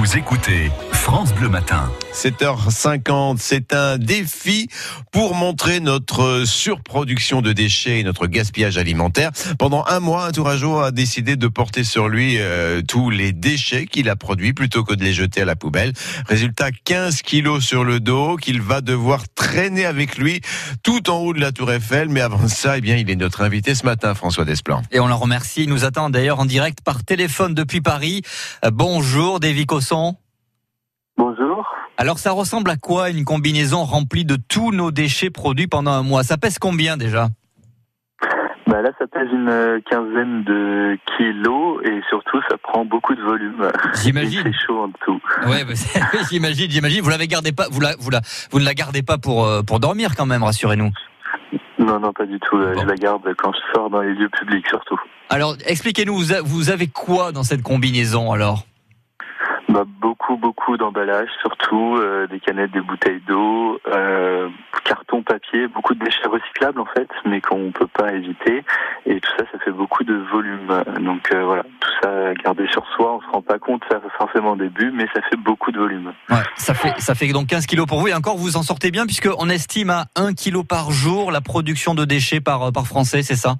Vous écoutez France Bleu Matin. 7h50, c'est un défi pour montrer notre surproduction de déchets et notre gaspillage alimentaire. Pendant un mois, un tourageau a décidé de porter sur lui euh, tous les déchets qu'il a produits plutôt que de les jeter à la poubelle. Résultat, 15 kilos sur le dos qu'il va devoir traîner avec lui tout en haut de la tour Eiffel. Mais avant ça, eh bien, il est notre invité ce matin, François Desplan. Et on le remercie. Il nous attend d'ailleurs en direct par téléphone depuis Paris. Euh, bonjour, David Cosson. Bonjour. Alors ça ressemble à quoi une combinaison remplie de tous nos déchets produits pendant un mois? Ça pèse combien déjà? Bah Là, ça pèse une quinzaine de kilos et surtout, ça prend beaucoup de volume. J'imagine. C'est chaud en dessous. Ouais, bah, j'imagine, j'imagine. Vous l'avez gardé pas, vous la, vous la, vous ne la gardez pas pour euh, pour dormir quand même, rassurez-nous. Non, non, pas du tout. Je la garde quand je sors dans les lieux publics surtout. Alors, expliquez-nous, vous avez quoi dans cette combinaison alors? Beaucoup, beaucoup d'emballages, surtout euh, des canettes, des bouteilles d'eau, euh, carton, papier, beaucoup de déchets recyclables en fait, mais qu'on peut pas éviter. Et tout ça, ça fait beaucoup de volume. Donc euh, voilà, tout ça gardé sur soi, on se rend pas compte ça forcément au début, mais ça fait beaucoup de volume. Ça fait ça fait donc 15 kilos pour vous et encore vous en sortez bien puisque on estime à 1 kilo par jour la production de déchets par par français, c'est ça?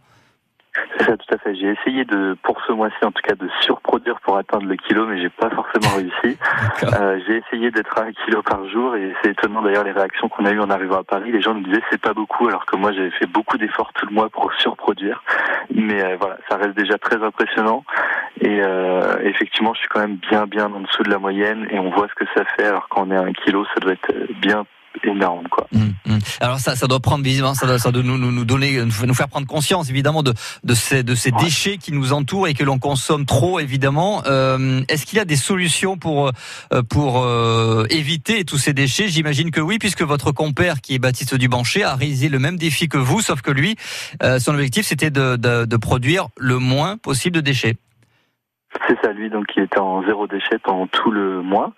C'est ça, tout à fait. J'ai essayé de, pour ce mois-ci en tout cas, de surproduire pour atteindre le kilo, mais j'ai pas forcément réussi. Euh, j'ai essayé d'être à un kilo par jour et c'est étonnant d'ailleurs les réactions qu'on a eues en arrivant à Paris. Les gens nous disaient c'est pas beaucoup, alors que moi j'avais fait beaucoup d'efforts tout le mois pour surproduire. Mais euh, voilà, ça reste déjà très impressionnant. Et euh, effectivement, je suis quand même bien bien en dessous de la moyenne et on voit ce que ça fait. Alors quand on est à un kilo, ça doit être bien énorme quoi. Hum, hum. Alors ça, ça doit prendre visiblement, ça doit, ça doit nous, nous, donner, nous faire prendre conscience évidemment de, de ces, de ces déchets qui nous entourent et que l'on consomme trop évidemment. Euh, Est-ce qu'il y a des solutions pour euh, pour euh, éviter tous ces déchets? J'imagine que oui, puisque votre compère qui est Baptiste Dubancher a réalisé le même défi que vous, sauf que lui, euh, son objectif c'était de, de, de produire le moins possible de déchets. C'est ça, lui, donc il était en zéro déchet pendant tout le mois.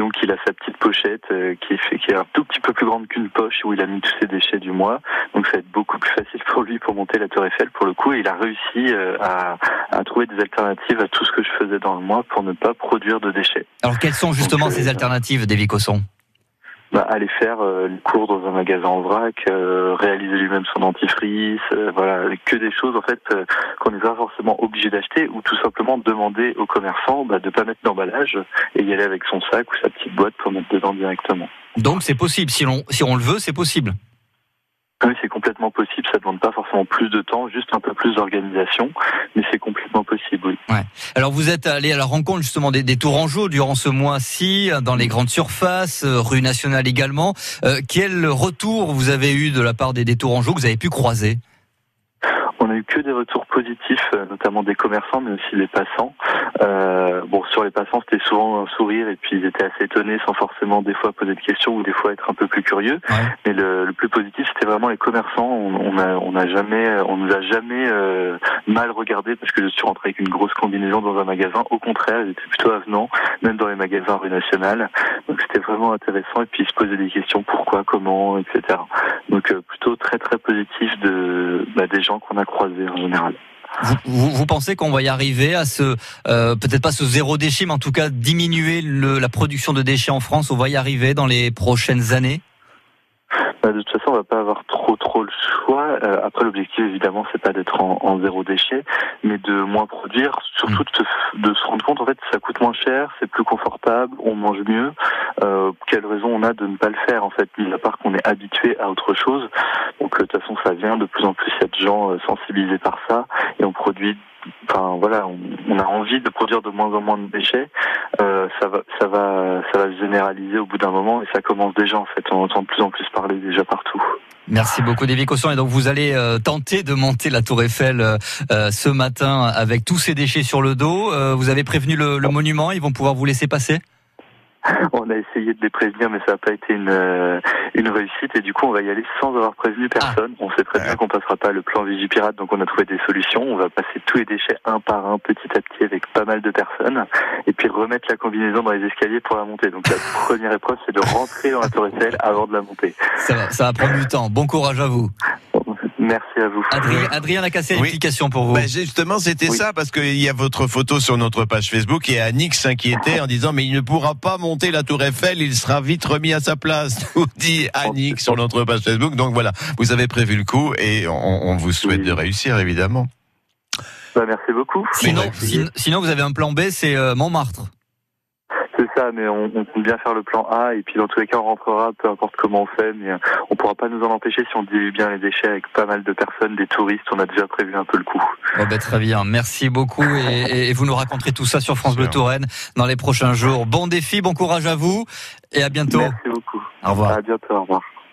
Donc il a sa petite pochette euh, qui, fait, qui est un tout petit peu plus grande qu'une poche où il a mis tous ses déchets du mois. Donc ça va être beaucoup plus facile pour lui pour monter la Tour Eiffel pour le coup. Et il a réussi euh, à, à, trouver des alternatives à tout ce que je faisais dans le mois pour ne pas produire de déchets. Alors quelles sont justement donc, ces euh, alternatives, David Cosson? Bah, aller faire euh, les cours dans un magasin en vrac, euh, réaliser lui-même son dentifrice, euh, voilà, que des choses en fait euh, qu'on n'est pas forcément obligé d'acheter ou tout simplement demander aux commerçants bah, de pas mettre d'emballage et y aller avec son sac ou sa petite boîte pour mettre dedans directement. Donc c'est possible, si on, si on le veut, c'est possible. Oui, c'est complètement possible. Ça demande pas forcément plus de temps, juste un peu plus d'organisation, mais c'est complètement possible. Oui. Ouais. Alors vous êtes allé à la rencontre justement des, des Tourangeaux durant ce mois-ci, dans les grandes surfaces, euh, rue nationale également. Euh, quel retour vous avez eu de la part des, des Tourangeaux que vous avez pu croiser? On a eu que des retours positifs, euh, notamment des commerçants, mais aussi des passants. Euh, bon, sur les passants, c'était souvent un sourire et puis ils étaient assez étonnés sans forcément des fois poser de questions ou des fois être un peu plus curieux. Ouais. Mais le, le, plus positif, c'était vraiment les commerçants. On, on a, on a jamais, on nous a jamais euh, mal regardé parce que je suis rentré avec une grosse combinaison dans un magasin. Au contraire, ils étaient plutôt avenants, même dans les magasins rue nationale. Donc c'était vraiment intéressant et puis se posaient des questions pourquoi, comment, etc. Donc euh, plutôt très très positif de bah, des gens qu'on a croisés en général. Vous, vous, vous, pensez qu'on va y arriver à ce, euh, peut-être pas ce zéro déchet, mais en tout cas diminuer le, la production de déchets en France? On va y arriver dans les prochaines années? Bah, de toute façon, on va pas avoir trop trop le choix. Euh, après, l'objectif évidemment, c'est pas d'être en, en, zéro déchet, mais de moins produire. Surtout de, de, se rendre compte en fait, ça coûte moins cher, c'est plus confortable, on mange mieux. Euh, quelle raison on a de ne pas le faire en fait, mis à part qu'on est habitué à autre chose. Donc euh, de toute façon, ça vient de plus en plus. Il y a de gens euh, sensibilisés par ça, et on produit enfin voilà, on, a envie de produire de moins en moins de déchets. Euh, ça va, ça va, ça va se généraliser au bout d'un moment et ça commence déjà en fait. On entend de plus en plus parler déjà partout. Merci beaucoup, David Cosson. Et donc, vous allez euh, tenter de monter la Tour Eiffel euh, ce matin avec tous ces déchets sur le dos. Vous avez prévenu le, le monument. Ils vont pouvoir vous laisser passer? on a essayé de les prévenir, mais ça n'a pas été une, euh, une réussite. Et du coup, on va y aller sans avoir prévenu personne. Ah. On sait très bien qu'on passera pas le plan Vigipirate, donc on a trouvé des solutions. On va passer tous les déchets un par un, petit à petit, avec pas mal de personnes, et puis remettre la combinaison dans les escaliers pour la monter. Donc la première épreuve, c'est de rentrer dans la Tour Eiffel avant de la monter. Ça va, ça va prendre du temps. Bon courage à vous. Merci à vous. Adrien, Adrien a cassé l'explication pour vous. Ben justement, c'était ça, parce qu'il y a votre photo sur notre page Facebook et Annick s'inquiétait en disant, mais il ne pourra pas monter la tour Eiffel, il sera vite remis à sa place, nous dit Annick sur notre page Facebook. Donc voilà, vous avez prévu le coup et on, vous souhaite de réussir, évidemment. Bah, merci beaucoup. Sinon, sinon, vous avez un plan B, c'est euh, Mais on, on, bien faire le plan A et puis dans tous les cas on rentrera, peu importe comment on fait, mais on pourra pas nous en empêcher si on dilue bien les déchets avec pas mal de personnes, des touristes. On a déjà prévu un peu le coup. Oh ben, très bien, merci beaucoup et, et, vous nous raconterez tout ça sur France Bleu Touraine dans les prochains jours. Bon défi, bon courage à vous et à bientôt. Merci beaucoup. Au revoir. À bientôt. Au revoir.